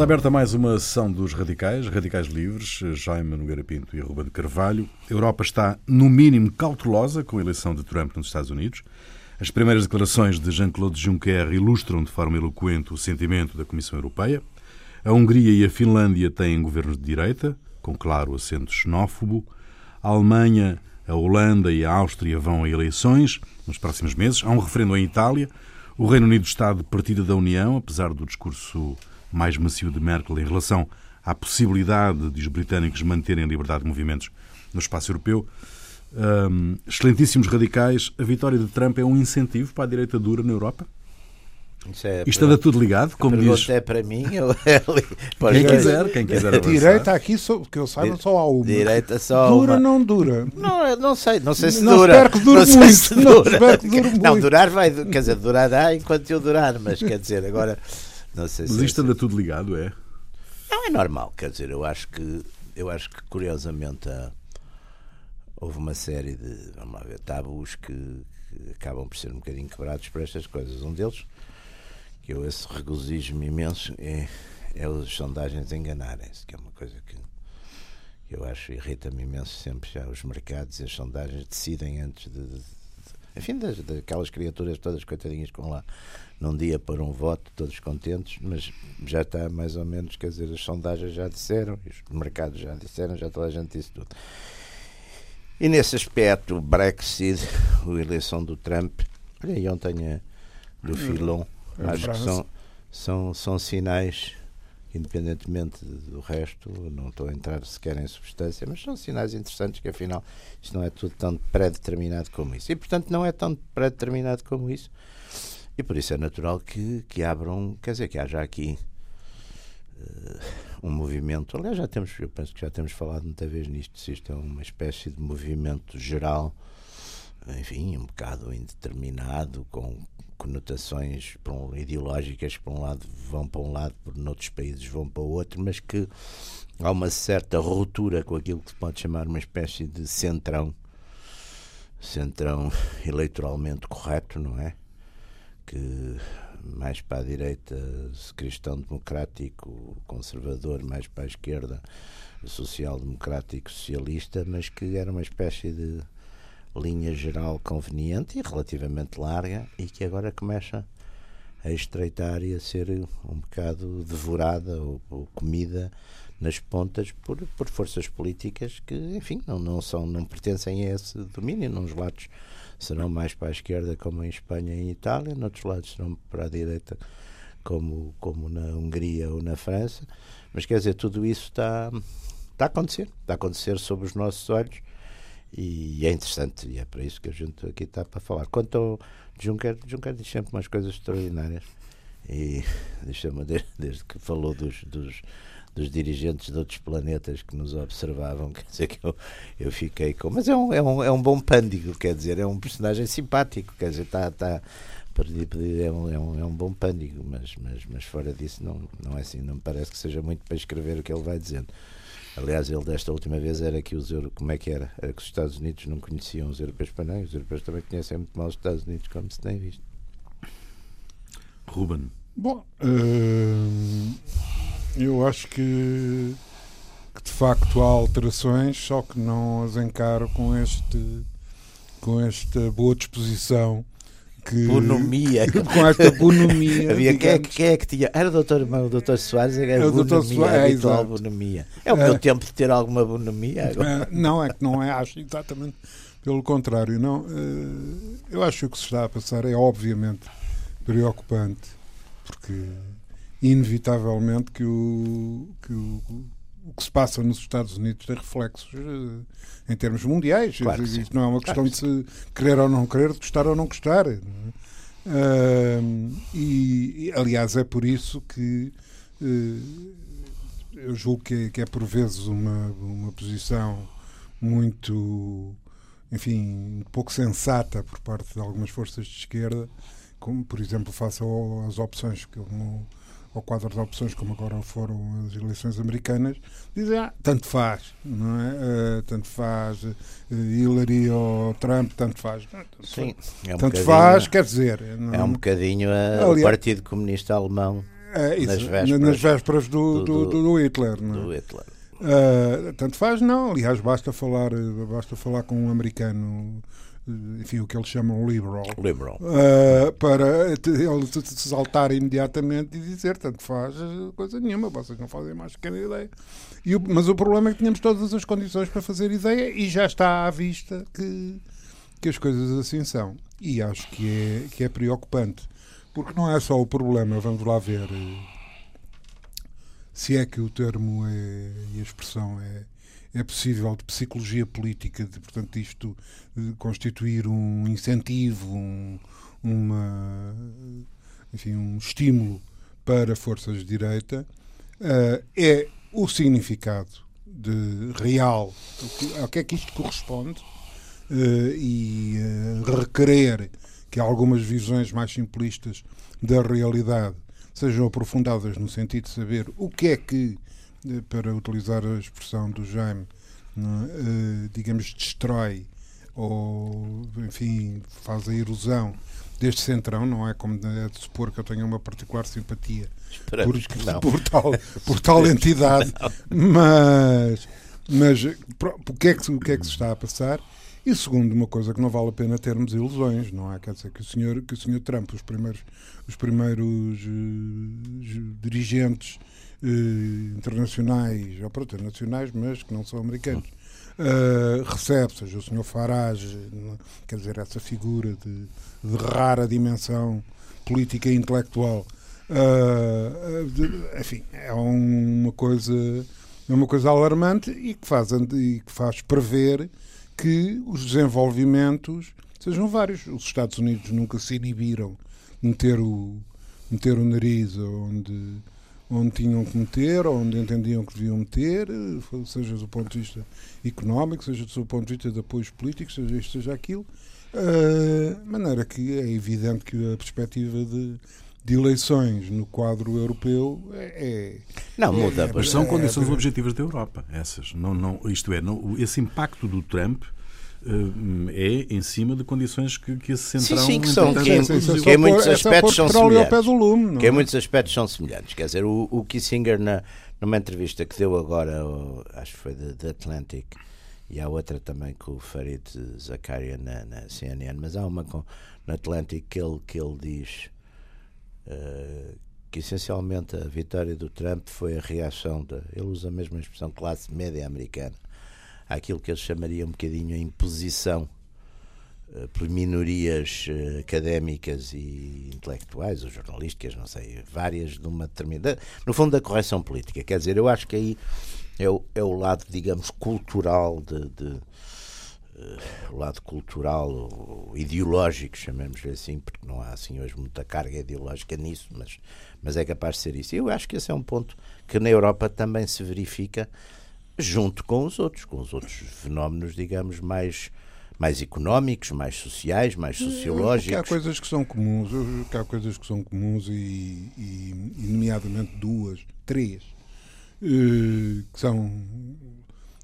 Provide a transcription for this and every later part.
Está aberta mais uma sessão dos radicais, radicais livres, Jaime Nogueira Pinto e Ruben Carvalho. A Europa está, no mínimo, cautelosa com a eleição de Trump nos Estados Unidos. As primeiras declarações de Jean-Claude Juncker ilustram de forma eloquente o sentimento da Comissão Europeia. A Hungria e a Finlândia têm governos de direita, com claro acento xenófobo. A Alemanha, a Holanda e a Áustria vão a eleições nos próximos meses. Há um referendo em Itália. O Reino Unido está de partida da União, apesar do discurso mais macio de Merkel em relação à possibilidade de os britânicos manterem a liberdade de movimentos no espaço europeu. Um, excelentíssimos radicais, a vitória de Trump é um incentivo para a direita dura na Europa? É Isto anda tudo ligado, como diz. é para mim ou é ali? Quem quiser, quem quiser avançar. Direita aqui, que eu saiba, só há uma. Direita só Dura uma. não dura. Não, não sei, não sei se não dura. Espero que dure não muito. Se não, dura. espero que dure muito. Não, durar vai, quer dizer, durará enquanto eu durar, mas quer dizer, agora não sei Mas se isto anda tudo ligado, é? Não é normal, quer dizer, eu acho que eu acho que curiosamente há, houve uma série de, vamos lá ver, tabus que, que acabam por ser um bocadinho quebrados por estas coisas. Um deles que eu esse regozijo-me imenso é, é as sondagens enganarem-se, que é uma coisa que eu acho irrita-me imenso sempre já os mercados e as sondagens decidem antes de, de enfim, das, daquelas criaturas todas coitadinhas com lá num dia para um voto, todos contentes, mas já está mais ou menos, quer dizer, as sondagens já disseram, os mercados já disseram, já toda a gente disse tudo. E nesse aspecto, o Brexit, a eleição do Trump, olha aí ontem a, do Filon, acho que são, são, são sinais, independentemente do resto, não estou a entrar sequer em substância, mas são sinais interessantes que afinal isto não é tudo tão pré-determinado como isso. E portanto não é tão pré-determinado como isso e por isso é natural que, que abram, quer dizer, que haja aqui uh, um movimento. Aliás, já temos, eu penso que já temos falado muita vez nisto, se isto é uma espécie de movimento geral, enfim, um bocado indeterminado, com conotações ideológicas por um lado vão para um lado, por noutros países vão para o outro, mas que há uma certa ruptura com aquilo que se pode chamar uma espécie de centrão, centrão eleitoralmente correto, não é? que mais para a direita cristão-democrático, conservador, mais para a esquerda social-democrático, socialista, mas que era uma espécie de linha geral conveniente e relativamente larga e que agora começa a estreitar e a ser um bocado devorada ou, ou comida nas pontas por, por forças políticas que, enfim, não, não, são, não pertencem a esse domínio, nos lados serão mais para a esquerda, como em Espanha e em Itália, noutros lados serão para a direita, como, como na Hungria ou na França. Mas quer dizer, tudo isso está, está a acontecer, está a acontecer sob os nossos olhos e é interessante e é para isso que a gente aqui está para falar. Quanto ao Juncker, Juncker diz sempre umas coisas extraordinárias e deixa-me desde, desde que falou dos, dos dos dirigentes de outros planetas que nos observavam, quer dizer que eu, eu fiquei com. Mas é um, é, um, é um bom pândigo, quer dizer, é um personagem simpático, quer dizer, está. Tá, é um, é, um, é um bom pândigo, mas, mas, mas fora disso não, não é assim, não me parece que seja muito para escrever o que ele vai dizendo. Aliás, ele desta última vez era que os europeus, como é que era? Era que os Estados Unidos não conheciam os europeus para não, os europeus também conhecem muito mal os Estados Unidos, como se tem visto. Ruben. Bom, uh, eu acho que, que, de facto há alterações, só que não as encaro com este com esta boa disposição que, bonomia. com esta bonomia. Havia, quem, é, quem é que tinha? Era o doutor, o doutor Soares, era o doutor Soares, é, bonomia. É o meu é, tempo de ter alguma bonomia agora. É, não, é que não é, acho exatamente pelo contrário. Não, eh, eu acho que o que se está a passar é obviamente preocupante, porque inevitavelmente que o, que o, o que se passa nos Estados Unidos tem reflexos uh, em termos mundiais. Claro Isto não é uma questão claro de se querer ou não querer, de gostar ou não gostar. Uh, e, e, aliás, é por isso que uh, eu julgo que é, que é por vezes uma, uma posição muito, enfim, pouco sensata por parte de algumas forças de esquerda, como por exemplo face às opções que como ao quadro de opções, como agora foram as eleições americanas, dizem, ah, tanto faz, não é? Uh, tanto faz uh, Hillary ou Trump, tanto faz. tanto Sim, é um tanto faz, quer dizer. Não, é um bocadinho a, aliás, o Partido Comunista Alemão. É, isso, nas vésperas, nas vésperas do, do- do, do Hitler. Não é? do Hitler. Uh, tanto faz, não. Aliás, basta falar, basta falar com um americano, enfim, o que eles chamam liberal, Liberal. uh, para ele saltar imediatamente e dizer: tanto faz coisa nenhuma, vocês não fazem mais que ideia. E o- mas o problema é que tínhamos todas as condições para fazer ideia e já está à vista que, que as coisas assim são. E acho que é, que é preocupante, porque não é só o problema, vamos lá ver. uh, se é que o termo é, e a expressão é, é possível de psicologia política, de, portanto, isto constituir um incentivo, um, uma, enfim, um estímulo para forças de direita, eh, é o significado de real, ao que é que isto corresponde, eh, e eh, requerer que algumas visões mais simplistas da realidade sejam aprofundadas no sentido de saber o que é que, para utilizar a expressão do Jaime? Eh, digamos, destrói ou, enfim, faz a erosão deste centrão, não é como é de supor que eu tenho uma particular simpatia por, Esperamos por tal, por tal entidade, mas, mas o, que é que, se- o que é que se está a passar? E segundo, uma coisa que não vale a pena termos ilusões, não é? Quer dizer que o senhor, que o senhor Trump, os primeiros, os primeiros eh, dirigentes eh, internacionais, ou pronto, nacionais, mas que não são americanos, eh, recebe, seja o senhor Farage, não- quer dizer, essa figura de, de rara dimensão política e intelectual, eh, de- enfim, é uma coisa é uma coisa alarmante e que faz, e que faz prever que os desenvolvimentos sejam vários. Os Estados Unidos nunca se inibiram de meter o, meter o nariz onde, onde tinham que meter, onde entendiam que deviam meter, eh, seja do ponto de vista económico, seja do ponto de vista de apoios políticos, seja isto, seja aquilo. De maneira que é evidente que a perspectiva de, de eleições no quadro europeu é. Não, muda. É, Mas são É, condições é. objetivas da Europa, essas. Não, não, isto é, não, esse impacto do Trump é em cima de condições que, que esse Sim, centrão... sim, que são- entretanto, que é- é só em pôr- muitos é aspectos são semelhantes. lume. que em é? muitos aspectos são semelhantes. Quer dizer, o, o Kissinger, na, numa entrevista que deu agora, acho que foi da The Atlantic, e há outra também com o Farid Zakaria na, na CNN, mas há uma com, na Atlantic que ele, que ele diz eh, que essencialmente a vitória do Trump foi a reação, da, ele usa a mesma expressão, classe média americana, àquilo que ele chamaria um bocadinho a imposição eh, por minorias eh, académicas e intelectuais, ou jornalísticas, não sei, várias de uma determinada. No fundo, da correção política. Quer dizer, eu acho que aí é o, é o lado, digamos, cultural de. de eh, o lado cultural ou ideológico, chamemos-lhe assim, porque não há assim hoje muita carga ideológica nisso, mas, mas é capaz de ser isso. Eu acho que esse é um ponto que na Europa também se verifica junto com os outros, com os outros fenómenos, digamos, mais, mais económicos, mais sociais, mais Que há sociológicos. coisas que são comuns, eu- que há coisas que são comuns e, e- e nomeadamente duas, três, eh, que são,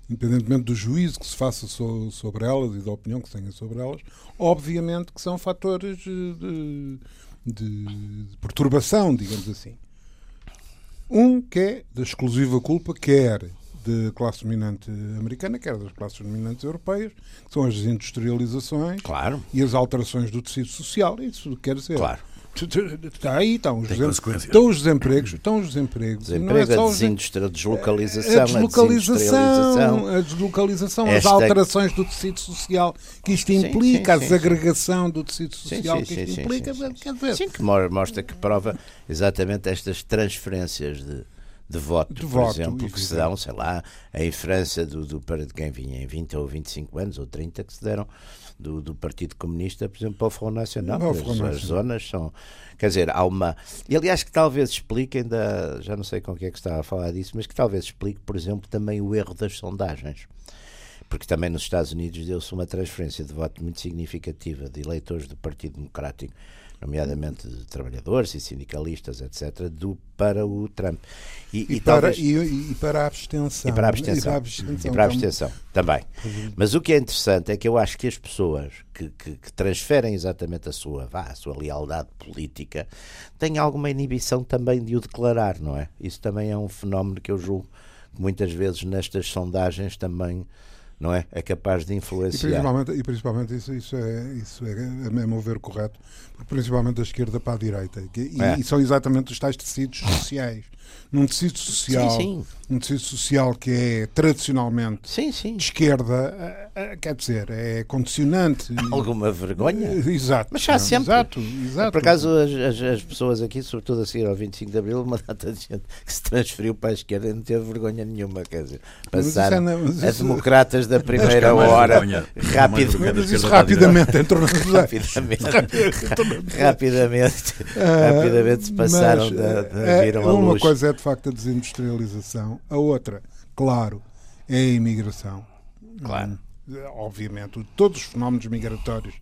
independentemente do juízo que se faça so- sobre elas e da opinião que se tenha sobre elas, obviamente que são fatores eh, de, de- de perturbação, digamos assim. Um que é da exclusiva culpa, quer da classe dominante americana, quer das classes dominantes europeias, que são as desindustrializações, Claro, e as alterações do tecido social. Isso quer dizer. claro. Está aí, estão os, estão os desempregos. Estão os desempregos. E não é Desemprego, só a, os a deslocalização, a deslocalização, a deslocalização, as Esta- alterações do tecido social que isto Sim, implica, sim, sim, a desagregação do tecido Sim, social sim, que sim, isto sim, implica. sim, sim, quer dizer, Sim, que mo- mostra que prova exatamente estas transferências de, de voto, De por voto, exemplo, que se dão, sei lá, em França, do, do, para de quem vinha em 20 ou 25 anos, ou 30, que se deram do, do Partido Comunista, por exemplo, para o Front Nacional. Para o As- as, zonas são. Quer dizer, há uma. E aliás, que talvez explique, ainda. Já não sei com quem é que estava a falar disso, mas que talvez explique, por exemplo, também o erro das sondagens. Porque também nos Estados Unidos deu-se uma transferência de voto muito significativa de eleitores do Partido Democrático nomeadamente de trabalhadores e sindicalistas, etc., do, para o Trump. E, e, e para, talvez, e, e, para a abstenção. E para a abstenção. E para a abstenção, para a abstenção também. Mas o que é interessante é que eu acho que as pessoas que, que, que transferem exatamente a sua, vá, a sua lealdade política têm alguma inibição também de o declarar, não é? Isso também é um fenómeno que eu julgo que muitas vezes nestas sondagens também não é? É capaz de influenciar. E principalmente, e principalmente isso, isso, é, isso é, a meu ver, correto, porque principalmente da esquerda para a direita. E, é. e são exatamente os tais tecidos sociais num tecido social, sim, sim. um tecido social que é tradicionalmente sim, sim. de esquerda, eh, eh, quer dizer, é condicionante. Alguma vergonha. Exato. Mas já sempre. Exato, exato. Por acaso, as, as, as, pessoas aqui, sobretudo a seguir ao 25 de Abril, uma data de gente que se transferiu para a esquerda e não teve vergonha nenhuma, quer dizer, passaram é, a democratas da primeira hora rápido, mas isso rapidamente entrou na rapidamente, rapidamente, rapidamente se passaram da, da, viram a luz. Coisa é de facto a desindustrialização, a outra, claro, é a imigração. Claro. Obviamente, todos os fenómenos migratórios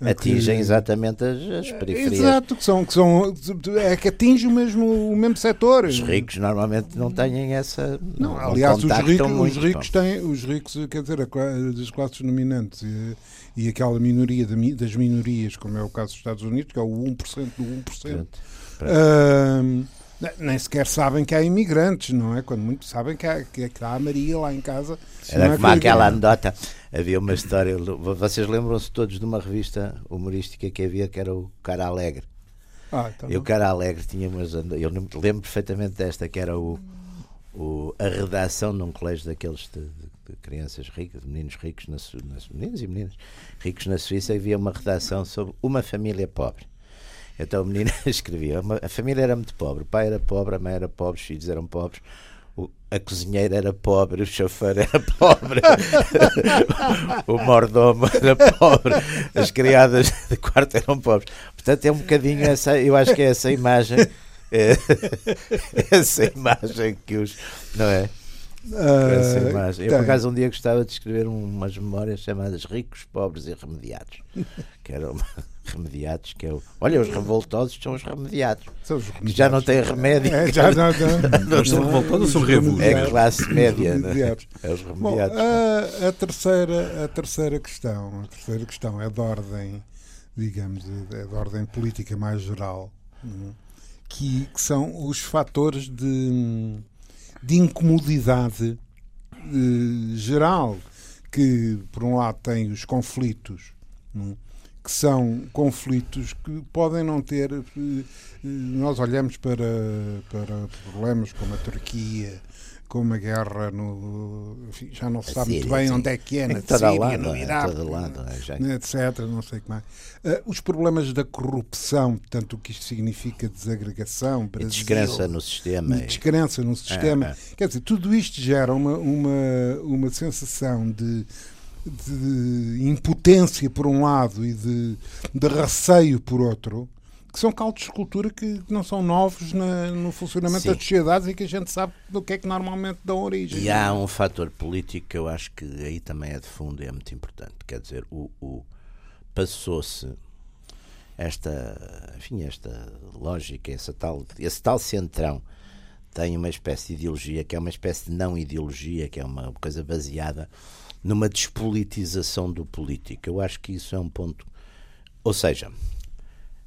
atingem que, exatamente as, as, periferias. Exato, que são, que são é que atinge o mesmo, o mesmo setor. Os ricos normalmente não têm essa. Não, não aliás, os ricos, muito, os ricos têm, os ricos, quer dizer, das classes dominantes e, e aquela minoria das minorias, como é o caso dos Estados Unidos, que é o 1% do 1%. Pronto, pronto. Nem sequer sabem que há imigrantes, não é? Quando muito sabem que há, que há a Maria lá em casa. Era como aquela anedota. Havia uma história. Vocês lembram-se todos de uma revista humorística que havia que era o Cara Alegre. Ah, tá e o Cara Alegre tinha umas. Eu lembro perfeitamente desta, que era o, o, a redação num colégio daqueles de, de crianças ricas, de meninos ricos, na, meninos e meninas ricos na Suíça. Havia uma redação sobre uma família pobre então a menina escrevia: a família era muito pobre, o pai era pobre, a mãe era pobre, os filhos eram pobres, a cozinheira era pobre, o chofer era pobre, o mordomo era pobre, as criadas de quarto eram pobres. Portanto, é um bocadinho essa, eu acho que é essa imagem, é, essa imagem que os. Não é? Uh, imagem. Eu, por acaso, um dia gostava de escrever umas memórias chamadas Ricos, Pobres e Remediados, que era uma remediados, que é o. Olha, os revoltosos são os remediados. São os remediados. Que já não têm remédio. É, já não, são revoltosos são revoltosos? É classe média, né? É os remediados. Bom, a, a, terceira, a terceira questão, a terceira questão é de ordem, digamos, é de ordem política mais geral, é? que, que, são os fatores de, de incomodidade de, geral que, por um lado, tem os conflitos. É? que são conflitos que podem não ter. Eh, eh, nós olhamos para, para problemas como a Turquia, como a guerra no. Enfim, já não se sabe Síria, muito bem sim. onde é que é, na Síria, lado, no é, Iraque, é, lado, é, etc. Não sei como é. Uh, os problemas da corrupção, tanto o que isto significa desagregação, Brasil, e descrença no sistema. Descrença no sistema. É, é. Quer dizer, tudo isto gera uma, uma, uma sensação de de impotência por um lado e de, de receio por outro, que são caldos de cultura que não são novos na, no funcionamento Sim. das sociedades e que a gente sabe do que é que normalmente dão origem. E há um fator político que eu acho que aí também é de fundo e é muito importante. Quer dizer, o, o passou-se esta, enfim, esta lógica, essa tal, esse tal centrão tem uma espécie de ideologia que é uma espécie de não ideologia, que é uma coisa baseada numa despolitização do político. Eu acho que isso é um ponto. Ou seja,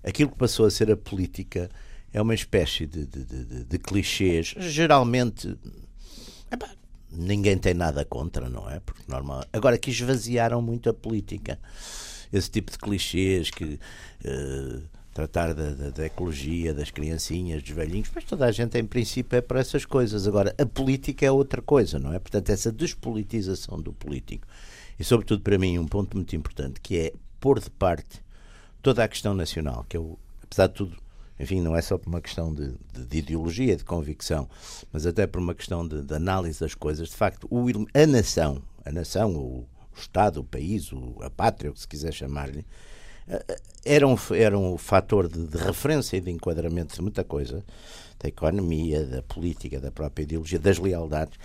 aquilo que passou a ser a política é uma espécie de, de, de, de clichês. Geralmente. Epá, ninguém tem nada contra, não é? Porque normal. Agora que esvaziaram muito a política. Esse tipo de clichês que. Uh, tratar da, da, da, ecologia, das criancinhas, dos velhinhos, mas toda a gente, em princípio, é para essas coisas. Agora, a política é outra coisa, não é? Portanto, essa despolitização do político. E, sobretudo, para mim, um ponto muito importante, que é pôr de parte toda a questão nacional, que eu, apesar de tudo, enfim, não é só por uma questão de, de, de ideologia, de convicção, mas até por uma questão de, de análise das coisas. De facto, o, a nação, a nação, o, o Estado, o país, o, a pátria, o que se quiser chamar-lhe, era um, era um fator de, de referência e de enquadramento de muita coisa, da economia, da política, da própria ideologia, das lealdades,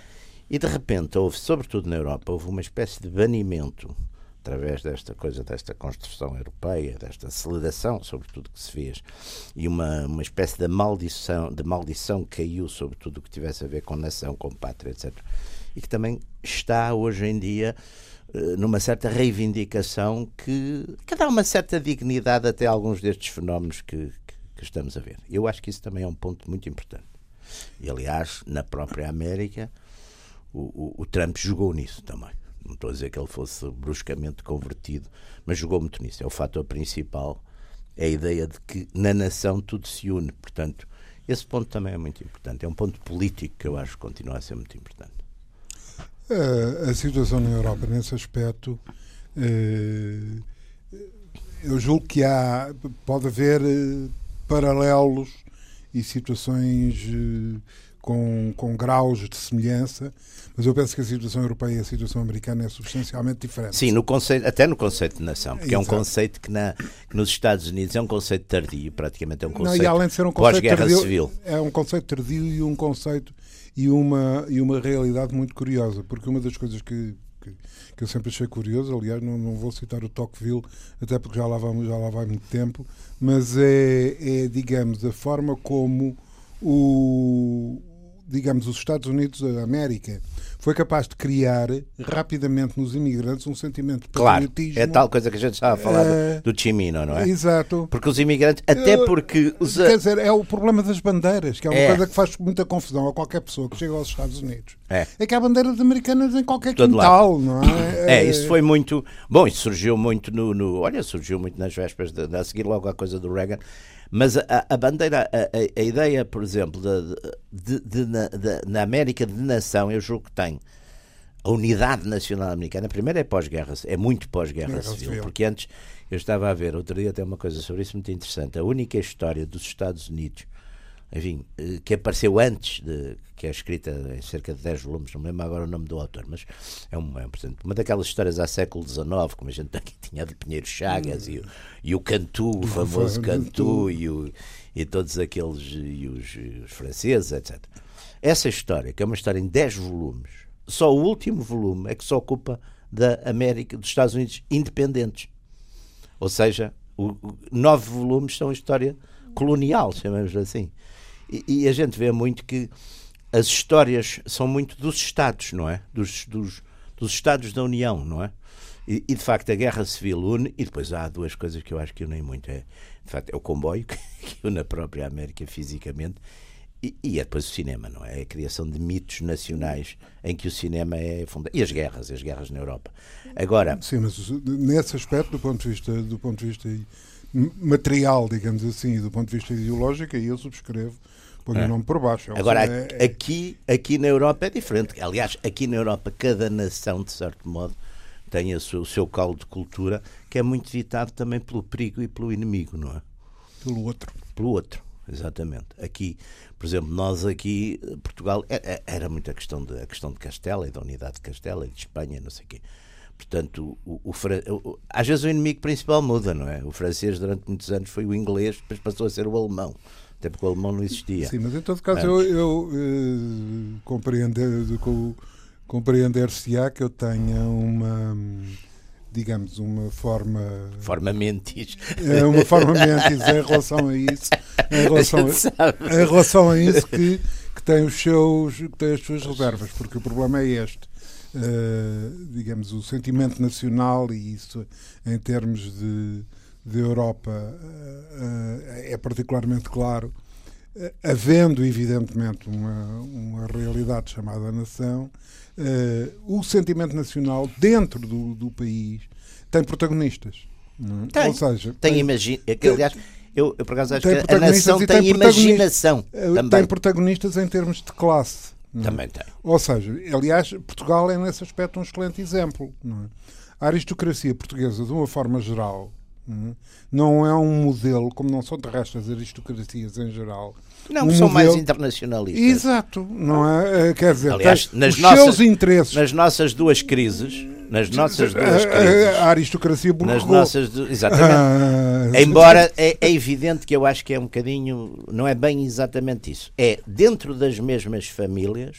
e de repente houve, sobretudo na Europa, houve uma espécie de banimento através desta coisa, desta construção europeia, desta aceleração, sobretudo, que se fez, e uma, uma espécie de maldição, de maldição que caiu sobre tudo o que tivesse a ver com nação, com pátria, etc. E que também está hoje em dia eh, numa certa reivindicação que, que dá uma certa dignidade até a alguns destes fenómenos que, que, que estamos a ver. Eu acho que isso também é um ponto muito importante. E, aliás, na própria América, o, o, o Trump jogou nisso também. Não estou a dizer que ele fosse bruscamente convertido, mas jogou muito nisso. É o fator principal, é a ideia de que na nação tudo se une. Portanto, esse ponto também é muito importante. É um ponto político que eu acho que continua a ser muito importante. A situação na Europa, nesse aspecto, uh, eu julgo que há, pode haver uh, paralelos e situações com, com graus de semelhança, mas eu penso que a situação europeia e a situação americana é substancialmente diferente. Sim, no conceito, até no conceito de nação, porque Exato. é um conceito que, na, que, nos Estados Unidos é um conceito tardio, praticamente é um conceito Não, e além de ser um conceito tardio, civil. É um conceito tardio e um conceito e uma, e uma realidade muito curiosa, porque uma das coisas que, que, que eu sempre achei curioso, aliás, não, não vou citar o Tocqueville, até porque já lá, vamos, já lá vai muito tempo, mas é, é digamos, a forma como o, digamos, os Estados Unidos da América foi capaz de criar rapidamente nos imigrantes um sentimento de. Claro, é tal coisa que a gente estava a falar uh, do, Chimino, não é? Exato. Porque os imigrantes, até porque... Os... Quer dizer, é o problema das bandeiras, que é uma é. coisa que faz muita confusão a qualquer pessoa que chega aos Estados Unidos. É, é que há bandeiras americanas em qualquer Todo quintal, lado. não é? É, isso foi muito... Bom, isso surgiu muito no... no olha, surgiu muito nas vésperas, de, de, a seguir logo a coisa do Reagan, mas a, a bandeira, a, a, ideia, por exemplo, de, de, de, na, América de nação, eu julgo que tem a unidade nacional americana, primeiro é pós-guerra, é muito pós-guerra civil, civil, porque antes eu estava a ver, outro dia tem uma coisa sobre isso muito interessante, a única história dos Estados Unidos, enfim, eh, que apareceu antes, de, que é escrita em cerca de 10 volumes, não me lembro agora o nome do autor, mas é, um, é uma daquelas histórias há século XIX, como a gente aqui tinha de Pinheiro Chagas e, o, e o Cantu, o famoso Cantu, e, o, e todos aqueles, e os, os franceses, etc. Essa história, que é uma história em 10 volumes, só o último volume é que se ocupa da América, dos Estados Unidos independentes. Ou seja, o, o, nove volumes são história colonial, chamamos assim. E, e, a gente vê muito que as histórias são muito dos Estados, não é? Dos, dos, dos Estados da União, não é? E, e, de facto a guerra civil une, e depois há duas coisas que eu acho que unem muito. É, de facto, é o comboio, que une a própria América fisicamente, e, e, é depois o cinema, não é? é? A criação de mitos nacionais em que o cinema é fundamental. E as guerras, as guerras na Europa. Agora. Sim, mas nesse aspecto, do ponto de vista, do ponto de vista material, digamos assim, do ponto de vista ideológico, aí eu subscrevo. Põe é. o nome por baixo. É Agora, é, é... aqui, aqui na Europa é diferente. Aliás, aqui na Europa, cada nação, de certo modo, tem o seu, o seu caldo de cultura que é muito ditado também pelo perigo e pelo inimigo, não é? Pelo outro. Pelo outro, exatamente. Aqui, por exemplo, nós aqui, Portugal, é, é, era muito a questão de, a questão de Castela e da unidade de Castela e de Espanha, não sei o quê. Portanto, o, o, o, às vezes o inimigo principal muda, não é? O francês durante muitos anos foi o inglês, depois passou a ser o alemão. Até porque o alemão não existia. Sim, mas em todo caso eu, eu eh, compreender, compreender-se-á que eu tenha uma digamos, uma forma. Forma mentis. É uma forma mentis em relação a isso. Em relação a, em relação a isso que, que, tem os seus, que tem as suas reservas, porque o problema é este. Uh, digamos, o sentimento nacional e isso em termos de, de Europa uh, é particularmente claro, uh, havendo evidentemente uma, uma realidade chamada nação, o sentimento nacional dentro do, do país tem protagonistas. É? Tem, Ou seja, tem, tem imagina, que, aliás, eu, eu por acaso acho que a nação tem, tem imaginação. Eh, também. Tem protagonistas em termos de classe. É? Também tem. Ou seja, aliás, Portugal é nesse aspecto um excelente exemplo. É? A aristocracia portuguesa, de uma forma geral, não é um modelo, como não são terrestres as aristocracias em geral, não, um são modelo... mais internacionalistas. Exato, não é? Eh, quer dizer, Aliás, nas os nossas, seus interesses. Nas nossas duas crises, nas nossas duas crises. A aristocracia burrou. Nas nossas, exatamente. Ah, Embora é, é, evidente que eu acho que é um bocadinho, não é bem exatamente isso. É dentro das mesmas famílias,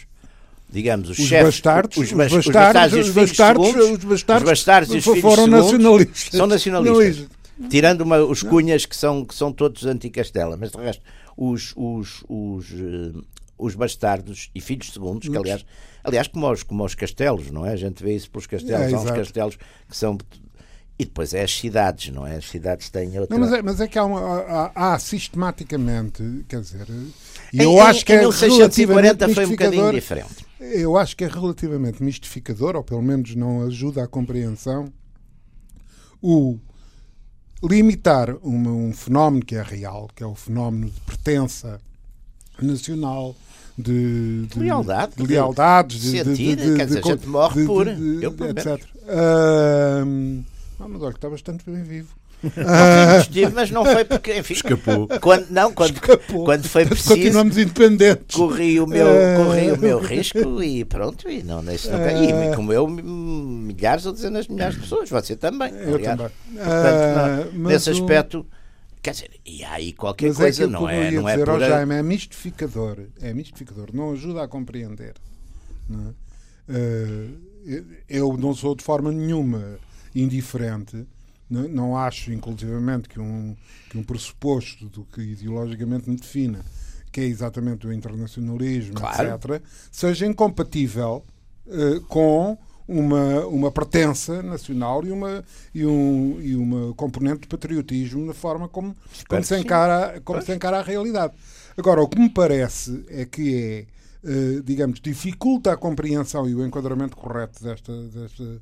digamos, os, Os chefes, bastardos, os, os bas- os bastardos, e os bastardos, os bastardos os bastardos e os filhos foram segundos nacionalistas. são nacionalistas. Nacionalistas. Tirando uma- os cunhas que são, que são todos anti-Castela, mas de resto, os, os, os, eh, os bastardos e filhos segundos, que aliás, aliás como, os, como os castelos, não é? A gente vê isso pelos castelos, É, há uns castelos que são. E depois é as cidades, não é? As cidades têm outra. Não, mas, é, mas é que há, uma, há, há sistematicamente, quer dizer, e eu em- acho que em é 1640 relativamente foi um bocadinho diferente. Eu acho que é relativamente mistificador, ou pelo menos não ajuda à compreensão, o limitar uma- um fenómeno que é real, que é o fenómeno de pertença nacional, de, de- Lealdade, de lealdades, de, de, sentir, de, quer dizer, de- a gente morre de- por- de- eu, etc. Ah, mas olha, que está bastante bem vivo. Estive, mas não foi porque, enfim, Escapou. quando, não, quando, Escapou. quando foi preciso, Continuamos independentes. corri o meu, Eh, corri o meu risco e pronto, e não, isso nunca, e como eu, milhares ou dezenas de milhares de pessoas, você também, Eu aliás. também. Portanto, Ah, não, nesse aspecto, quer dizer, e há aí qualquer Mas coisa, é não é, não é dizer ao por Jaime, é mistificador. É mistificador, não ajuda a compreender. não é? Eu não sou de forma nenhuma indiferente. Não, não acho, inclusivamente, que um, que um pressuposto do que ideologicamente me defina, que é exatamente o internacionalismo, Claro. etc., seja incompatível eh, com uma, uma pertença nacional e uma, e, um, e uma componente de patriotismo na forma como, como, se, encara, como se encara a realidade. Agora, o que me parece é que é, eh, digamos, dificulta a compreensão e o enquadramento correto desta, desta,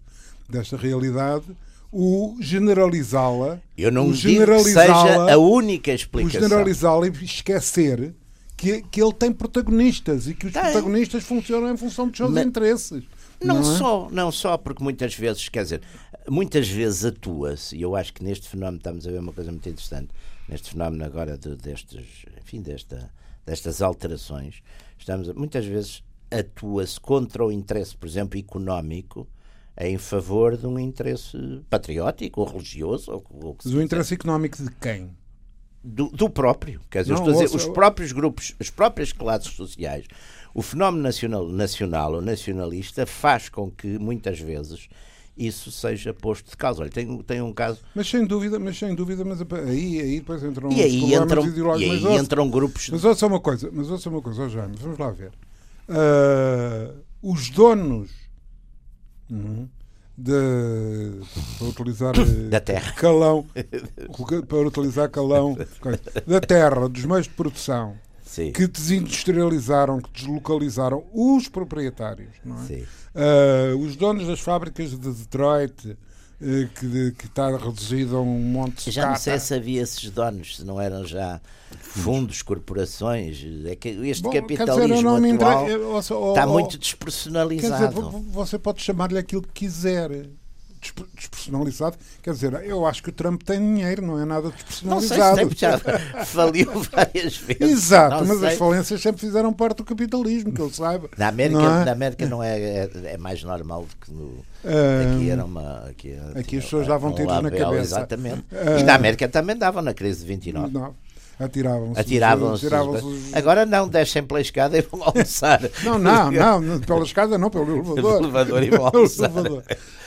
desta realidade o generalizá-la. Eu não o digo que seja a única o explicação. generalizá-la e esquecer que, que ele tem protagonistas e que os Tem. protagonistas funcionam em função dos seus Mas- interesses. Não, é? só, não só, porque muitas vezes, quer dizer, muitas vezes atua-se, e eu acho que neste fenómeno estamos a ver uma coisa muito interessante, neste fenómeno agora de, destes, enfim, desta, destas alterações, estamos muitas vezes atua-se contra o interesse, por exemplo, económico, em favor de um interesse patriótico ou religioso, ou, ou Mas o interesse económico de quem? do, do próprio. Quer dizer, Não, dizer, os próprios grupos, as próprias classes sociais, o fenómeno nacional, nacional ou nacionalista faz com que, muitas vezes, isso seja posto de causa. Olha, tem, tem um caso. Mas sem dúvida, mas sem dúvida, mas aí, aí depois entram E aí entram, e ideológicos. aí ouça- entram grupos. Mas ouça uma coisa, mas ouça uma coisa, ó Jaime, vamos lá ver. Ah, os donos uhum, de, para utilizar eh, Da terra. calão, para utilizar calão da terra, dos meios de produção Sim, que desindustrializaram, que deslocalizaram os proprietários, é? Ah, os donos das fábricas de Detroit, eh, que, que está reduzido a um monte de Já não sei se havia esses donos, se não eram já fundos, corporações. É que este Bom, dizer, capitalismo entre- atual está muito dizer, despersonalizado. vo- você pode chamar-lhe aquilo que quiser. Despe- Despersonalizado. Quer dizer, eu acho que o Trump tem dinheiro, não é nada Não sei despersonalizado. se tem, já faliu várias vezes. Exato, Não mas sei. as falências sempre fizeram parte do capitalismo, que eu saiba. Na América, Não é? na América não é, é, é mais normal do que no. Ah, Aqui era uma. Aqui, era- aqui tinha as pessoas davam um tiros na cabeça. Exatamente. Ah. E na América também davam na crise de 29. Não, atiravam-se. Atiravam-se. os- Agora não, descem pela escada e vão almoçar. Não, não, não, pela escada não, pelo elevador. Pelo elevador e vão almoçar.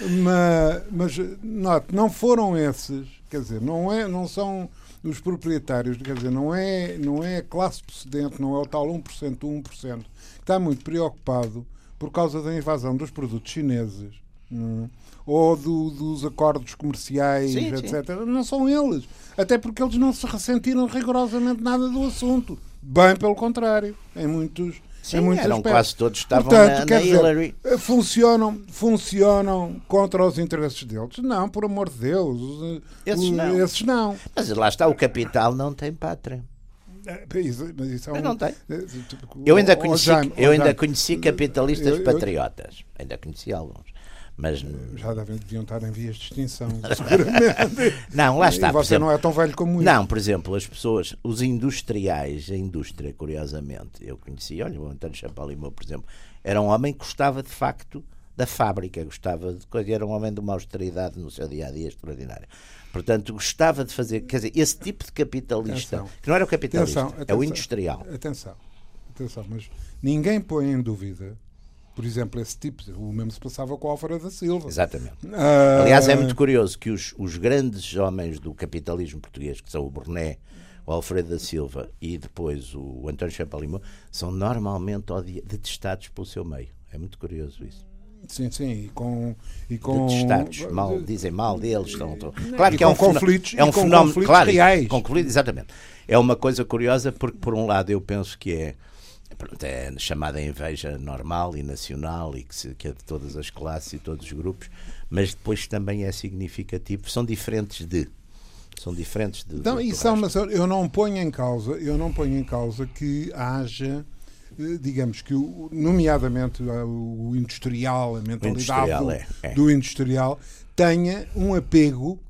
Mas, mas note, não foram esses, quer dizer, não, é, não são os proprietários, quer dizer, não é, não é a classe precedente, não é o tal 1%, o 1%, que está muito preocupado por causa da invasão dos produtos chineses. hum, ou do- dos acordos comerciais, Sim, sim. etc. Não são eles. Até porque eles não se ressentiram rigorosamente nada do assunto. Bem pelo contrário, em muitos, Sim, em muitos eram aspectos. quase todos estavam Portanto, na, quer na dizer, Hillary. eh, Funcionam, funcionam contra os interesses deles? Não, por amor de Deus. os- Esses os- não. esses não. Mas lá está, o capital não tem pátria. Eh, isso- mas isso é um- não tem. eh, tipo, Eu ainda conheci, eu ainda conheci capitalistas eu- eu- patriotas. Ainda conheci alguns. Mas Já devem, deviam estar em vias de extinção, seguramente. não, lá está. e você exemplo, não é tão velho como eu. Não, por exemplo, as pessoas, os industriais, a indústria, curiosamente, eu conheci, olha, o António Champalimau, por exemplo, era um homem que gostava de facto da fábrica, gostava de coisa, era um homem de uma austeridade no seu dia a dia extraordinária. Portanto, gostava de fazer, quer dizer, esse tipo de capitalista, Atenção. que não era o capitalista, Atenção, é o atenção. industrial. Atenção, atenção, mas ninguém põe em dúvida por exemplo, esse tipo, o mesmo se passava com o Alfredo da Silva. Exatamente. Ah, Aliás, é muito curioso que os, os grandes homens do capitalismo português, que são o Burné, o Alfredo da Silva e depois o António Champalimau, são normalmente detestados pelo seu meio. É muito curioso isso. Sim, sim, e com. E com Detestados, mal, dizem mal deles. Estão, Claro que é um, conflitos- é um fenómeno conflitos claro, reais. conflitos, exatamente. É uma coisa curiosa porque, por um lado, eu penso que é, pronto, é chamada inveja normal e nacional e que, se- que é de todas as classes e todos os grupos, mas depois também é significativo. São diferentes de. São diferentes de. Então, é uma, resto. eu não ponho em causa, eu não ponho em causa que haja, eh, digamos que, o- nomeadamente eh, o industrial, a mentalidade industrial, do, é, é. do industrial, tenha um apego,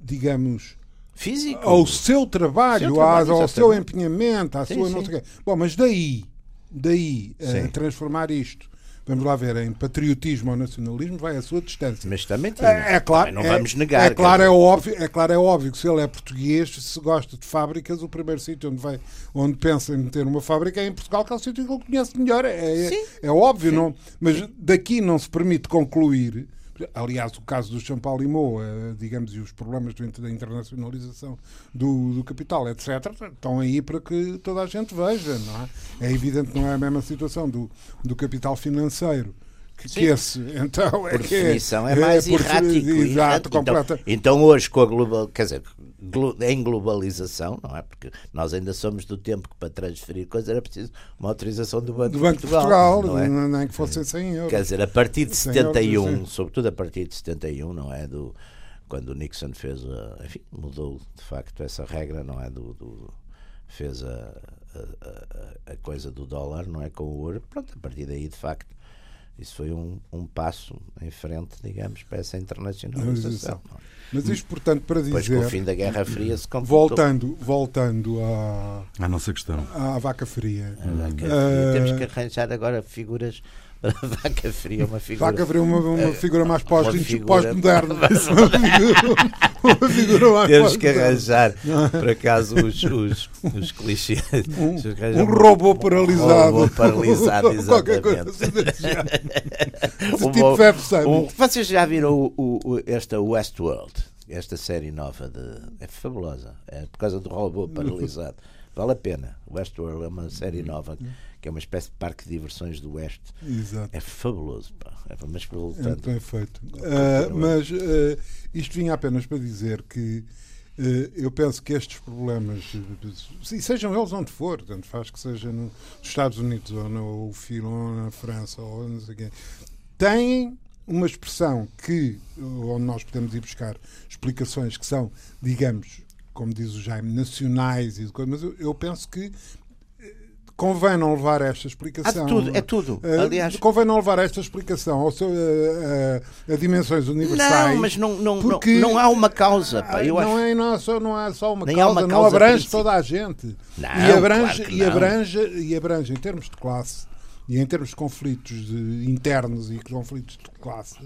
digamos, Físico. ao seu trabalho, Seu trabalho, à- ao seu empenhamento, à Sim, sua não sim. sei o quê. Bom, mas daí, daí a Sim. transformar isto, vamos lá ver, em patriotismo ou nacionalismo, vai a sua distância. Mas também tinha. É, é claro, Também não é- vamos negar. É claro, é óbvio, é claro, é óbvio que se ele é português, se gosta de fábricas, o primeiro sítio onde vai, onde pensa em meter uma fábrica é em Portugal, que é o sítio que ele conhece melhor. É, é, Sim. é óbvio, não, mas daqui não se permite concluir. Aliás, o caso do Champalimau, eh, digamos, e os problemas da internacionalização do, do capital, etc., estão aí para que toda a gente veja, não é? É evidente que não é a mesma situação do, do capital financeiro. Que, que esse, então, é por que é- definição é mais por- errático. Exato, errático. completa. Então, então hoje com a global, quer dizer, glo- em globalização, não é? Porque nós ainda somos do tempo que para transferir coisas era preciso uma autorização do Banco, do Banco de Portugal, Portugal, não é? nem que fossem 100 euros. Quer dizer, a partir de Sem euros, 71, sim. sobretudo a partir de 71, não é? Do, quando o Nixon fez, a, enfim, mudou de facto essa regra, não é? Do, do- fez a, a- a- a coisa do dólar, não é? Com o ouro, pronto, a partir daí, de facto, isso foi um, um passo em frente, digamos, para essa internacionalização. não é? Mas isto, portanto, para Depois, com o dizer, fim da Guerra Fria, se completou. voltando, voltando à, À nossa questão. à vaca fria. A vaca fria. Eh, Temos que arranjar agora figuras vaca fria, uma figura. Vaca fria uma, uma figura mais pós- uma figura- pós-moderna. Uma figura, uma figura mais Temos que arranjar, por acaso, os, os, os clichês. Um, um robô paralisado. robô paralisado, Qualquer coisa exatamente. género. De Um tipo Summit. um- vocês já viram o- o- esta Westworld? Esta série nova de. É fabulosa. É por causa do robô paralisado. Vale a pena. Westworld é uma série nova que é uma espécie de parque de diversões do Oeste. Exato. É fabuloso. Pá. É, mas É voltando. muito bem feito. Ah, mas ah, isto vinha apenas para dizer que ah, eu penso que estes problemas, sejam eles onde for, tanto faz que seja no- nos Estados Unidos ou no Filo, ou na França, ou não sei quê, têm uma expressão que, onde nós podemos ir buscar explicações que são, digamos, como diz o Jaime, nacionais, e de coisa, mas eu, eu penso que eh, convém não levar esta Há explicação. tudo, é tudo. Eh, Aliás, convém não levar esta explicação ao seu, eh, eh, a dimensões universais. não, mas não, não, não, porque- não há uma causa. Pá. Não, acho. é, não, é só, não é só uma Nem há causa, uma não causa abrange principal. toda a gente. Não, e, abrange, claro e, não. abrange, e abrange em termos de classe e em termos de conflitos internos e conflitos de classe.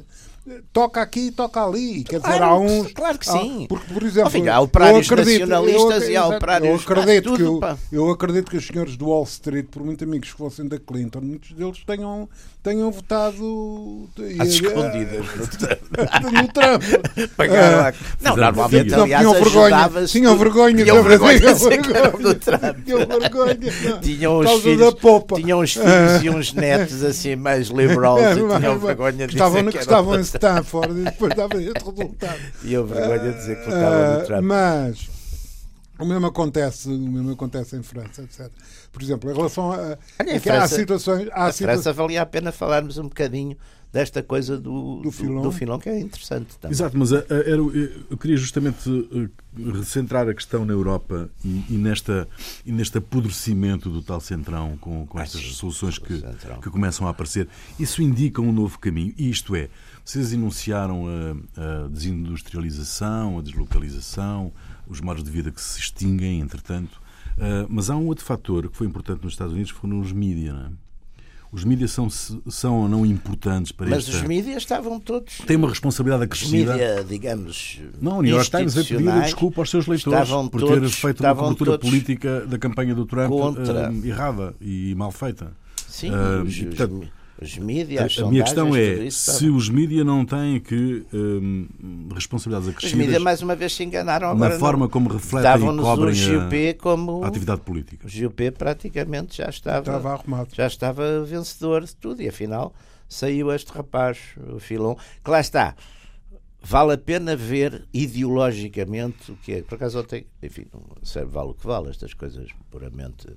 Toca aqui, toca ali. Quer dizer, Claro há uns. claro que há- sim. porque, por exemplo, filho, há operários eu acredito- nacionalistas eu, e há operários- Eu acredito, tudo, que eu, eu acredito que os senhores do Wall Street, por muito amigos que fossem da Clinton, muitos deles tenham, tenham votado. Às escondidas. no Trump. Pagaram a- Não, normalmente, Não, aliás, tinham vergonha, tinham vergonha Tinham vergonha tinham vergonha. cravo do Trump. Tinham vergonha. os filhos, tinham os filhos e uns netos assim mais liberals É, e tinham vergonha de que estavam, Stanford e depois dava esse resultado. Tinham vergonha de dizer que votavam Ah, no Trump. mas o mesmo acontece, o mesmo acontece em França, etc. Por exemplo, em relação a, Olha, a em que há França- situações, há A situações França valia a pena falarmos um bocadinho desta coisa do, do, filão. do filão, que é interessante também. Exato, mas a- a- era o- eu queria justamente eh, recentrar a questão na Europa e, e nesta, e neste apodrecimento do tal centrão com, com Ah, estas sim, soluções que, que começam a aparecer. Isso indica um novo caminho. E isto é, vocês enunciaram a, a desindustrialização, a deslocalização, os modos de vida que se extinguem, entretanto. Ah, mas há um outro fator que foi importante nos Estados Unidos, que foram os mídias. Não é? Os mídias são, são ou não importantes para Mas esta... os mídias estavam todos. Têm uma responsabilidade Os acrescida. mídias, digamos. Não, o New York Times pedir institucionais, desculpa aos seus leitores por ter todos- feito uma cobertura política da campanha do Trump contra. eh, errada e mal feita. Sim, Ah, os, e, os- portanto, Os mídias, a, a minha questão é se os mídias não têm que um, responsabilidades acrescidas. Os mídias mais uma vez se enganaram agora. Na forma como refletem e cobrem o como a atividade política. O GUP praticamente já estava, estava arrumado. já estava vencedor de tudo e afinal saiu este rapaz, o Filon, que lá está. Vale a pena ver ideologicamente o que é. Por acaso ontem, enfim, não serve vale o que vale, estas coisas puramente Uh,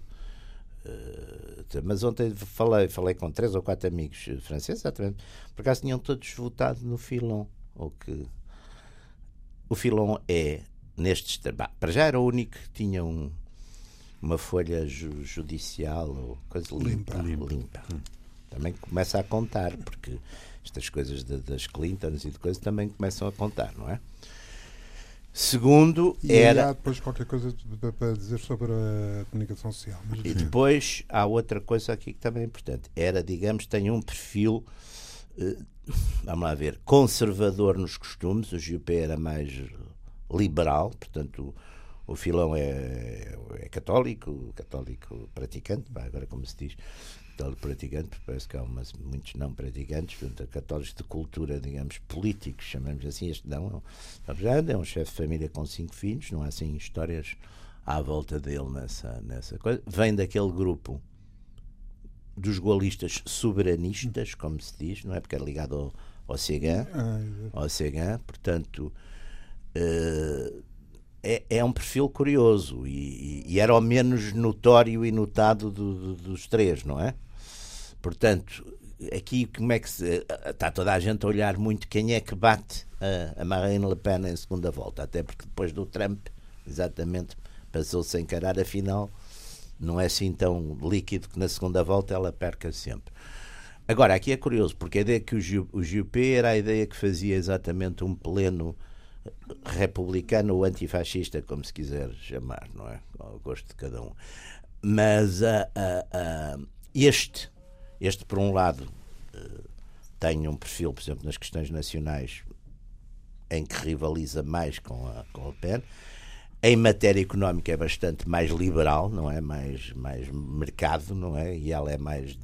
mas ontem falei, falei com três ou quatro amigos franceses, exatamente, por acaso tinham todos votado no Filon. O que o Filon é, nestes. Para já era o único que tinha um, uma folha ju, judicial ou coisa limpa. limpa. limpa. Hum. Também começa a contar, porque estas coisas de, das Clintons e de coisas também começam a contar, não é? Segundo, e era. há depois qualquer coisa para dizer sobre a comunicação social. Mas... E depois há outra coisa aqui que também é importante. Era, digamos, tem um perfil, eh, vamos lá ver, conservador nos costumes. O GP era mais liberal, portanto, o, o Filão é, é católico, católico praticante, agora como se diz, católico praticante, porque parece que há umas, muitos não praticantes, portanto, católicos de cultura, digamos, políticos, chamamos assim. Este não, é um chefe de família com cinco filhos, não há assim histórias à volta dele nessa, nessa coisa. Vem daquele grupo dos golistas soberanistas, como se diz, não é? Porque é ligado ao, ao Cegan, ah, ao Cegan, portanto. Uh, é, é, um perfil curioso e, e, era o menos notório e notado do, do, dos três, não é? Portanto, aqui como é que se, está toda a gente a olhar muito quem é que bate a, a Marine Le Pen em segunda volta, até porque depois do Trump, exatamente, passou-se a encarar, afinal, não é assim tão líquido que na segunda volta ela perca sempre. Agora, aqui é curioso, porque a ideia que o, o GUP era a ideia que fazia exatamente um pleno republicano ou antifascista, como se quiser chamar, não é? Ao gosto de cada um. Mas uh, uh, uh, este este, por um lado, eh, tem um perfil, por exemplo, nas questões nacionais, em que rivaliza mais com a, com a PEN. Em matéria económica é bastante mais liberal, não é? Mais, mais mercado, não é? E ela é mais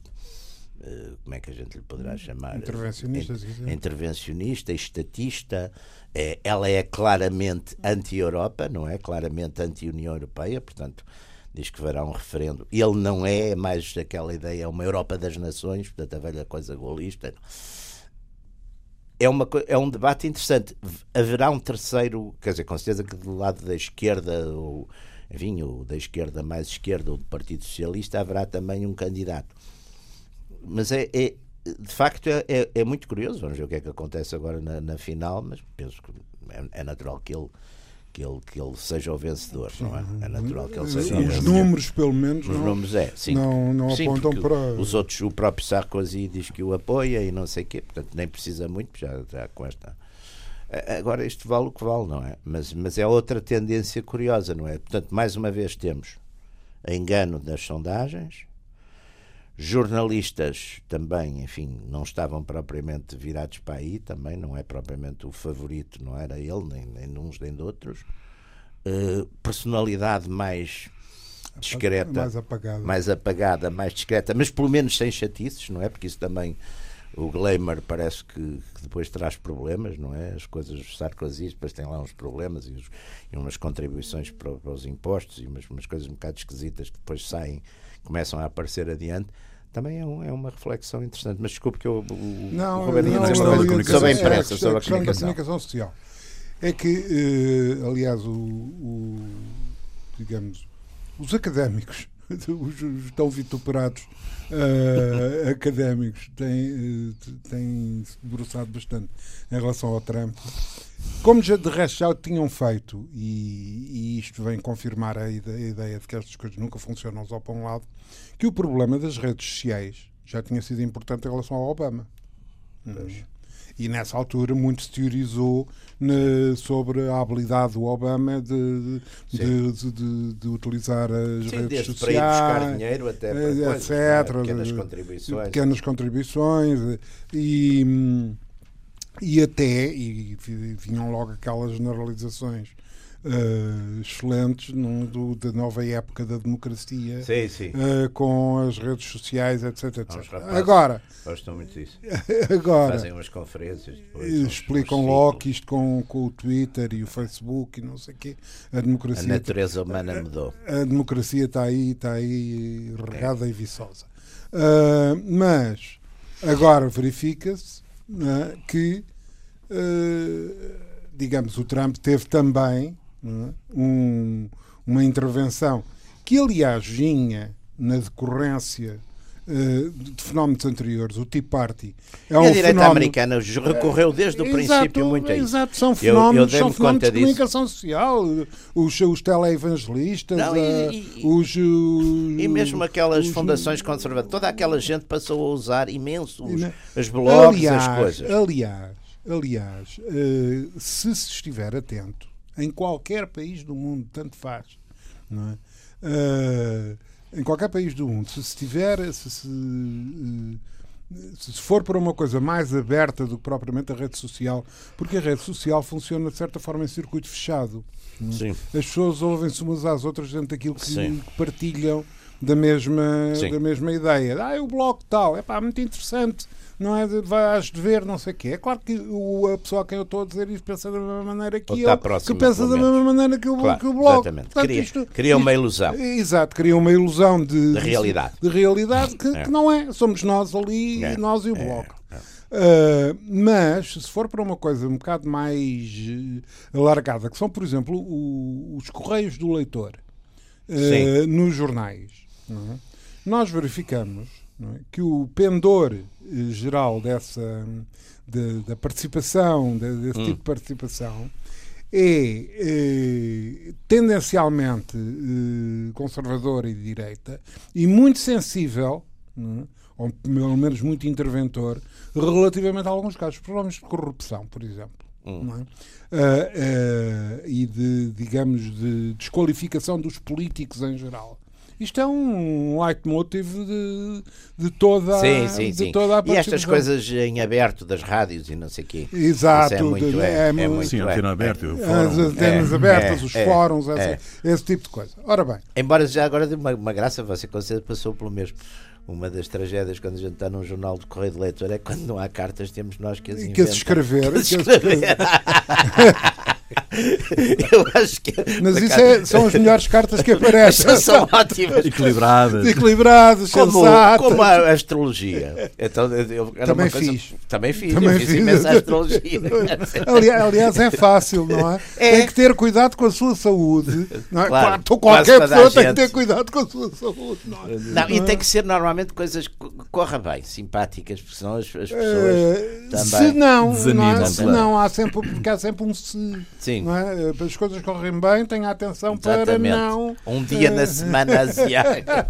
eh, como é que a gente lhe poderá chamar? Intervencionista, Intervencionista, estatista. É, ela é claramente anti-Europa, não é? Claramente anti-União Europeia, portanto, diz que haverá um referendo. Ele não é, mais aquela ideia, é uma Europa das Nações, portanto, a velha coisa golista. É, uma, é um debate interessante. Haverá um terceiro, quer dizer, com certeza que do lado da esquerda, ou, enfim, ou da esquerda mais esquerda, ou do Partido Socialista, haverá também um candidato. Mas é, é de facto, é, é, é, muito curioso. Vamos ver o que é que acontece agora na, na final, mas penso que é, é natural que ele que ele, que ele seja o vencedor, sim. não é? É natural que ele seja Os o vencedor. números, pelo menos, Os não, números é, sim. não, não sim, apontam para. Os outros, o próprio Sarkozy diz que o apoia e não sei o quê, portanto nem precisa muito, já, já com esta. Agora, isto vale o que vale, não é? Mas, mas é outra tendência curiosa, não é? Portanto, mais uma vez temos engano das sondagens, jornalistas também, enfim, não estavam propriamente virados para aí, também não é propriamente o favorito, não era ele, nem, nem de uns nem de outros. Uh, personalidade mais discreta, mais apagada. mais apagada, mais discreta, mas pelo menos sem chatices, não é? Porque isso também o glamour parece que, que, depois traz problemas, não é? As coisas Sarkozy depois têm lá uns problemas e, os, e umas contribuições para, para, os impostos e umas, umas coisas um bocado esquisitas que depois saem começam a aparecer adiante, também é, um, é uma reflexão interessante. Mas desculpe que eu, o, não, o Roberto não, sobre, sobre a imprensa, é, sobre a comunicação. da comunicação social. É que, uh, aliás, o, o, digamos, os académicos, os, os tão vituperados uh, académicos, têm, uh, têm se debruçado bastante em relação ao Trump como já de resto já o tinham feito, e, e isto vem confirmar a ideia, de que estas coisas nunca funcionam só para um lado, que o problema das redes sociais já tinha sido importante em relação ao Obama. Pois. E nessa altura muito se teorizou ne, sobre a habilidade do Obama de, de, de, de, utilizar as Sim, redes sociais. Para ir buscar dinheiro até para etc. Coisas, é? pequenas contribuições. Pequenas contribuições. E, e até, e vinham logo aquelas generalizações uh, excelentes no, do, da nova época da democracia sim, sim. Uh, com as redes sociais, etc. etc. agora, gostam muito disso. agora, fazem umas conferências, depois, explicam uns, logo que isto com, com o Twitter e o Facebook e não sei o quê. A democracia. A natureza humana mudou. A, a democracia está aí, está aí regada é. e viçosa. Uh, mas agora verifica-se é, que, uh, digamos, o Trump teve também é, um, uma intervenção que, aliás, vinha na decorrência uh, de fenómenos anteriores. O Tea Party é e um a direita fenómeno... americana recorreu desde o princípio exato, muito a isso. Exato, são fenómenos, eu, eu são fenómenos de comunicação social, os, os teleevangelistas, Não, e, e, os, os, E mesmo aquelas os, fundações conservadoras, toda aquela gente passou a usar imenso os, as blogs, aliás, as coisas. Aliás, aliás, uh, se se estiver atento, em qualquer país do mundo, tanto faz, não é? Uh, em qualquer país do mundo, se estiver, se, se, eh, se, for para uma coisa mais aberta do que propriamente a rede social, porque a rede social funciona de certa forma em circuito fechado. Sim. As pessoas ouvem-se umas às outras dentro daquilo que, que partilham da mesma, da mesma ideia. Ah, é o bloco tal, é pá, muito interessante não é de vais de ver, não sei o quê. É claro que o, a pessoa a quem eu estou a dizer isto pensa da mesma maneira que eu, que pensa da mesma maneira que o, claro, que o blog. Exatamente. Portanto, cria, isto, cria uma ilusão. Exato, cria uma ilusão de, de realidade, de, de realidade que, é. que, não é. Somos nós ali, é. nós e o é. blog. Uh, mas se for para uma coisa um bocado mais uh, alargada, que são, por exemplo, o, os correios do leitor uh, nos jornais, é? nós verificamos é? que o pendor eh, geral dessa de, da participação, de, desse hum. tipo de participação, é eh, tendencialmente eh, conservador e de direita e muito sensível, é? ou pelo menos muito interventor, relativamente a alguns casos, problemas de corrupção, por exemplo. Hum. É? Uh, uh, e de, digamos, de desqualificação dos políticos em geral. Isto é um leitmotiv de, de toda, sim, sim, de sim. toda a E estas coisas em aberto das rádios e não sei o quê. Exato. Isso é muito, é, é, é muito, sim, antena aberta. As antenas é, abertas, é, os é, fóruns, esse, esse, tipo de coisa. Ora bem. Embora já agora de uma, uma graça, você com certeza passou pelo mesmo uma das tragédias quando a gente está num jornal de correio de leitor é quando não há cartas, temos nós que as inventar. Que as escrever. Que as escrever. Eu acho que. Mas isso é, são as melhores cartas que aparecem. são ótimas. Equilibradas. Equilibradas, como, como a astrologia. Então, eu, também, coisa, fiz. também fiz. Também fiz. imensa astrologia. aliás, aliás, é fácil, não é? é? Tem que ter cuidado com a sua saúde. Não é? Claro, qualquer pessoa tem que ter cuidado com a sua saúde. Não, é? não, e tem que ser normalmente coisas que corra bem, simpáticas, porque senão as, as pessoas uh, também. Se não, não é? se não, há sempre, porque há sempre um se. Sim. Não é? As coisas correm bem, tenha atenção Exatamente. para não. Um dia na semana asiática.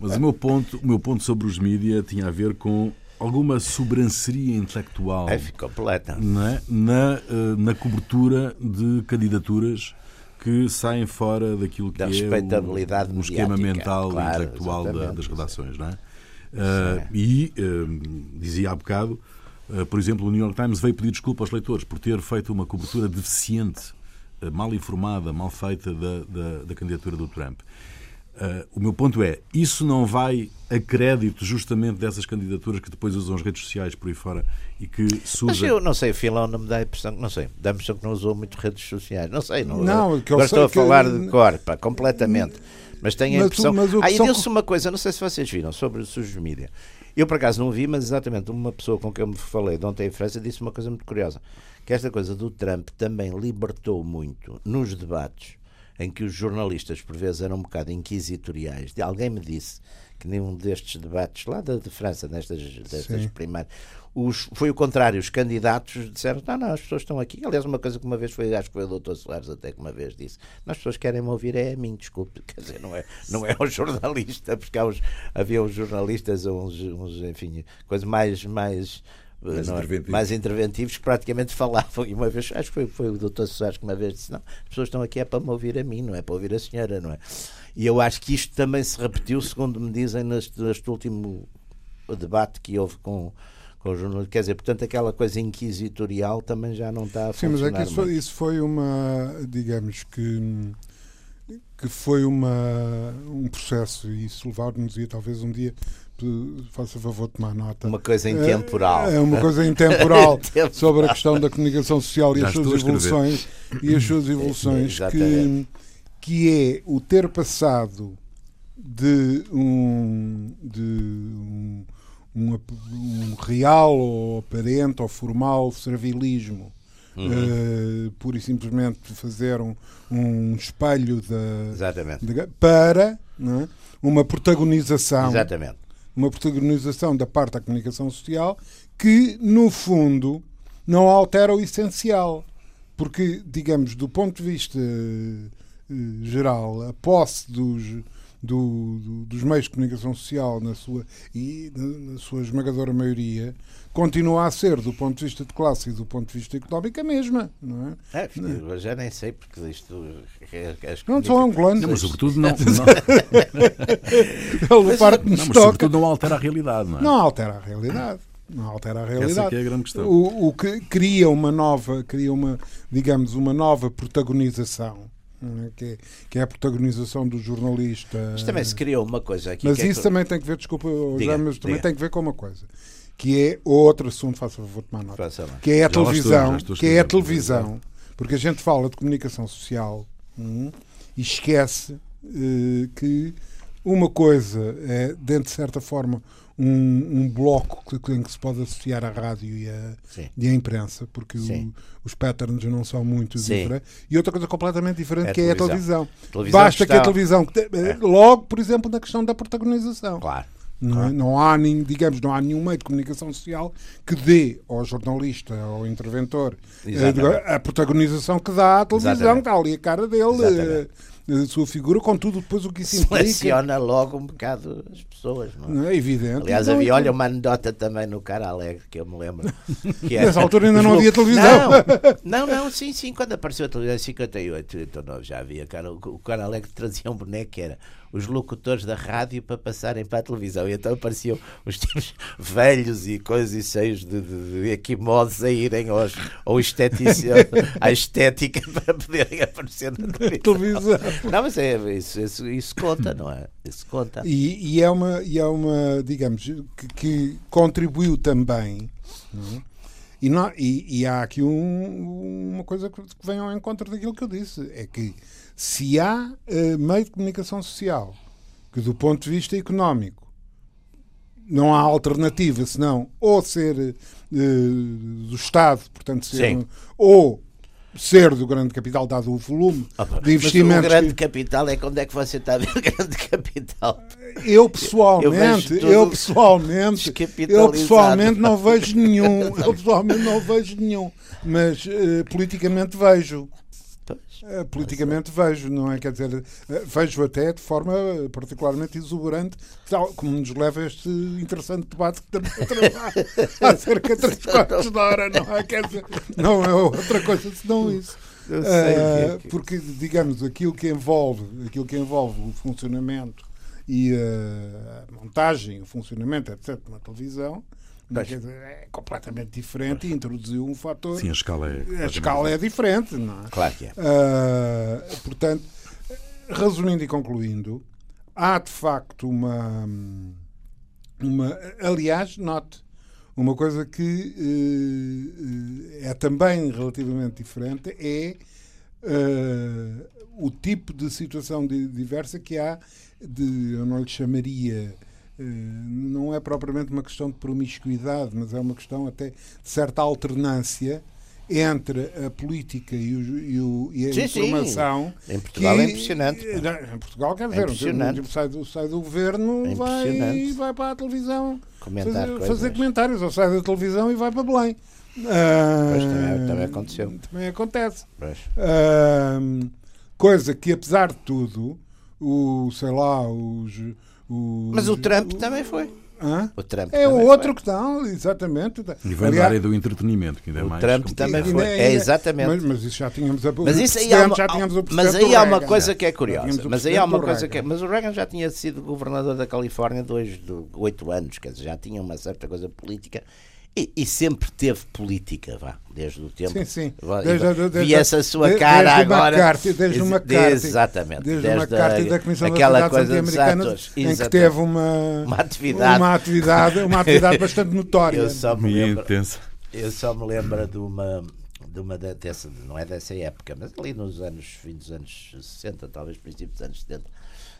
Mas o meu ponto, o meu ponto sobre os mídias tinha a ver com alguma sobranceria intelectual é, completa. Não é? na, eh, na cobertura de candidaturas que saem fora daquilo que da é o, o esquema mental claro, e intelectual da, das redações. Não é? Uh, e uh, dizia há bocado eh, por exemplo, o New York Times veio pedir desculpa aos leitores por ter feito uma cobertura deficiente, eh, mal informada, mal feita da, da, da candidatura do Trump. Uh, o meu ponto é, isso não vai a crédito justamente dessas candidaturas que depois usam as redes sociais por aí fora e que surgem... Mas eu não sei, Filão não me dá a impressão, não sei, dá a impressão que não usou muito redes sociais, não sei, não, não que agora estou a falar que... de cor, pá, completamente, mas tenho a impressão... Mas, mas Aí são... deu-se uma coisa, não sei se vocês viram, sobre os social media. Eu, por acaso, não vi, mas exatamente uma pessoa com quem eu me falei de ontem em França disse uma coisa muito curiosa: que esta coisa do Trump também libertou muito nos debates em que os jornalistas, por vezes, eram um bocado inquisitoriais. Alguém me disse que nenhum destes debates, lá da de França, nestas, destas primárias, os, foi o contrário, os candidatos disseram: não, não, as pessoas estão aqui. Aliás, uma coisa que uma vez foi, acho que foi o doutor Soares até que uma vez disse: as pessoas querem me ouvir, é a mim, desculpe, quer dizer, não é, não é o jornalista, porque uns, havia uns jornalistas, uns, uns enfim, coisas mais. mais mais, é? interventivos. mais interventivos que praticamente falavam. E uma vez, acho que foi, foi o doutor Soares que uma vez disse: Não, as pessoas estão aqui é para me ouvir a mim, não é para ouvir a senhora, não é? E eu acho que isto também se repetiu, segundo me dizem, neste, neste último debate que houve com, com o jornalismo. Quer dizer, portanto, aquela coisa inquisitorial também já não está a Sim, mas é que isso foi, isso foi uma, digamos que que foi uma, um processo e isso levar-nos a talvez um dia faça favor de tomar nota. Uma coisa intemporal. É, é uma coisa intemporal sobre a questão da comunicação social e Já as suas evoluções e as suas evoluções que, que é o ter passado de um de um, um, um real ou aparente ou formal servilismo uhum. uh, pura e simplesmente fazer um, um espelho da, de, para é? uma protagonização Exatamente. Uma protagonização da parte da comunicação social que no fundo não altera o essencial. Porque digamos do ponto de vista uh, geral a posse dos do, do, dos meios de comunicação social na sua e na, na, sua esmagadora maioria continua a ser do ponto de vista de classe e do ponto de vista económico a mesma não é? é eu já nem sei porque isto é, é, não são angolanos mas sobretudo não, não... Ele parte não, mas sobretudo não altera a realidade não é? não altera a realidade não altera a realidade. Essa é a grande questão. O, o que cria uma nova, cria uma, digamos, uma nova protagonização é? Que, é, que é a protagonização do jornalista. Mas também se criou uma coisa aqui. Mas é isso é... também tem que ver, desculpa, diga, já, mas também diga. tem que ver com uma coisa. Que é outro assunto, faça favor tomar nota. Que é a já televisão. Estou, que é a televisão. Porque a gente fala de comunicação social hum, e esquece uh, que uma coisa é, dentro de certa forma, um, um bloco que, em que se pode associar a rádio e a, e a imprensa, porque o, os patterns não são muito diferentes. E outra coisa completamente diferente, é que é a televisão. televisão Basta que, está... que a televisão, é. logo, por exemplo, na questão da protagonização. Claro. Não, claro. não, há, digamos, não há nenhum meio de comunicação social que dê ao jornalista, ao interventor, a, eh, a protagonização que dá à televisão, Exatamente. está ali a cara dele. Exatamente a sua figura, contudo depois o que isso implica. Seleciona logo um bocado as pessoas, não é? Não é evidente. Aliás, então, havia, olha, uma anedota também no Cara Alegre, que eu me lembro. Que é, Nessa altura ainda não havia televisão. Não, não, não, sim, sim, quando apareceu a televisão em 58, então não, já havia, cara, o Cara Alegre trazia um boneco que era os locutores da rádio para passarem para a televisão. E então apareciam os tipos velhos e coisas e cheios de, de, de equimodes a irem aos, ao à estética para poderem aparecer na televisão. Não, mas é, isso, isso, isso conta, não é? Isso conta. E, e, é, uma, e é uma, digamos, que, que contribuiu também. É? E, não, e, e, há aqui um, uma coisa que vem ao encontro daquilo que eu disse: é que se há uh, meio de comunicação social que, do ponto de vista económico, não há alternativa senão ou ser uh, do Estado, portanto, ser, um, ou ser do grande capital, dado o volume ah, de investimentos. Mas o grande capital é quando é que você está a ver o grande capital? Eu pessoalmente, eu, eu pessoalmente, eu pessoalmente não vejo nenhum, eu pessoalmente não vejo nenhum, mas uh, politicamente vejo. Uh, politicamente vejo, não é? Quer dizer, uh, vejo até de forma particularmente exuberante, tal, como nos leva a este interessante debate que estamos a travar há cerca de 3 quartos de hora, não é? Quer dizer, não é outra coisa senão isso. Uh, porque, digamos, aquilo que envolve, aquilo que envolve o funcionamento e a montagem, o funcionamento, etc., de uma televisão, é completamente diferente e introduziu um fator. Sim, a escala é. A escala é diferente, não é? Claro que é. Uh, portanto, resumindo e concluindo, há de facto uma. uma aliás, note, uma coisa que uh, é também relativamente diferente é uh, o tipo de situação de, diversa que há, de, eu não lhe chamaria não é propriamente uma questão de promiscuidade, mas é uma questão até de certa alternância entre a política e, o, e, o, e a sim, informação. Sim. Em Portugal que, é impressionante. Em Portugal, quer dizer, é sai, do, sai do governo é vai, e vai para a televisão Comentar fazer, fazer, comentários, ou sai da televisão e vai para Belém. Pois, também, também aconteceu. Também acontece. Uh, coisa que, apesar de tudo, o, sei lá, os os, Mas o Trump o, também foi. Hã? O Trump é o outro que está, exatamente. E vem da área do entretenimento, que ainda é o mais. O Trump também foi. É, exatamente. Mas, mas, isso já tínhamos a Mas isso aí há uma, mas aí há uma coisa que é curiosa. Mas aí há uma coisa que é, Mas o Reagan já tinha sido governador da Califórnia dois, de oito anos, quer dizer, já tinha uma certa coisa política. E, e, sempre teve política, vá, desde o tempo. Sim, sim. Desde, desde, vi essa sua cara desde agora. McCarthy, desde uma carta. Exatamente. Desde, desde uma carta da Comissão aquela das coisa Americanas em que teve uma, uma atividade, uma atividade, uma atividade bastante notória. Eu só me lembro, intensa. Eu só me lembro de uma de uma dessa, não é dessa época, mas ali nos anos, fim dos anos 60, talvez princípio dos anos 70,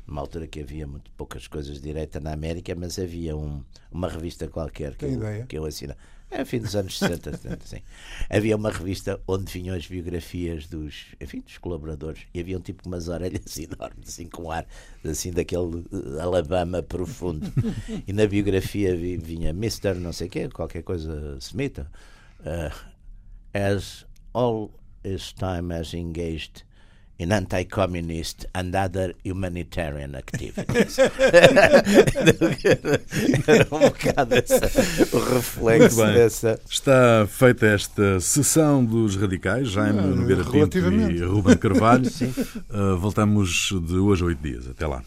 numa altura que havia muito poucas coisas de direita na América, mas havia um, uma revista qualquer que, eu, que eu assinava. É fim dos anos 60, 70, sim. Havia uma revista onde vinham as biografias dos, enfim, dos colaboradores e havia um tipo com umas orelhas enormes, assim, com ar assim daquele uh, Alabama profundo. e na biografia vinha Mr. não sei o quê, qualquer coisa Smith, uh, as all his time as engaged in anti-communist and other humanitarian activities. Era um bocado o reflexo dessa. Está feita esta sessão dos radicais, Jaime Nogueira Pinto e Ruben Carvalho. uh, voltamos de hoje a oito dias. Até lá.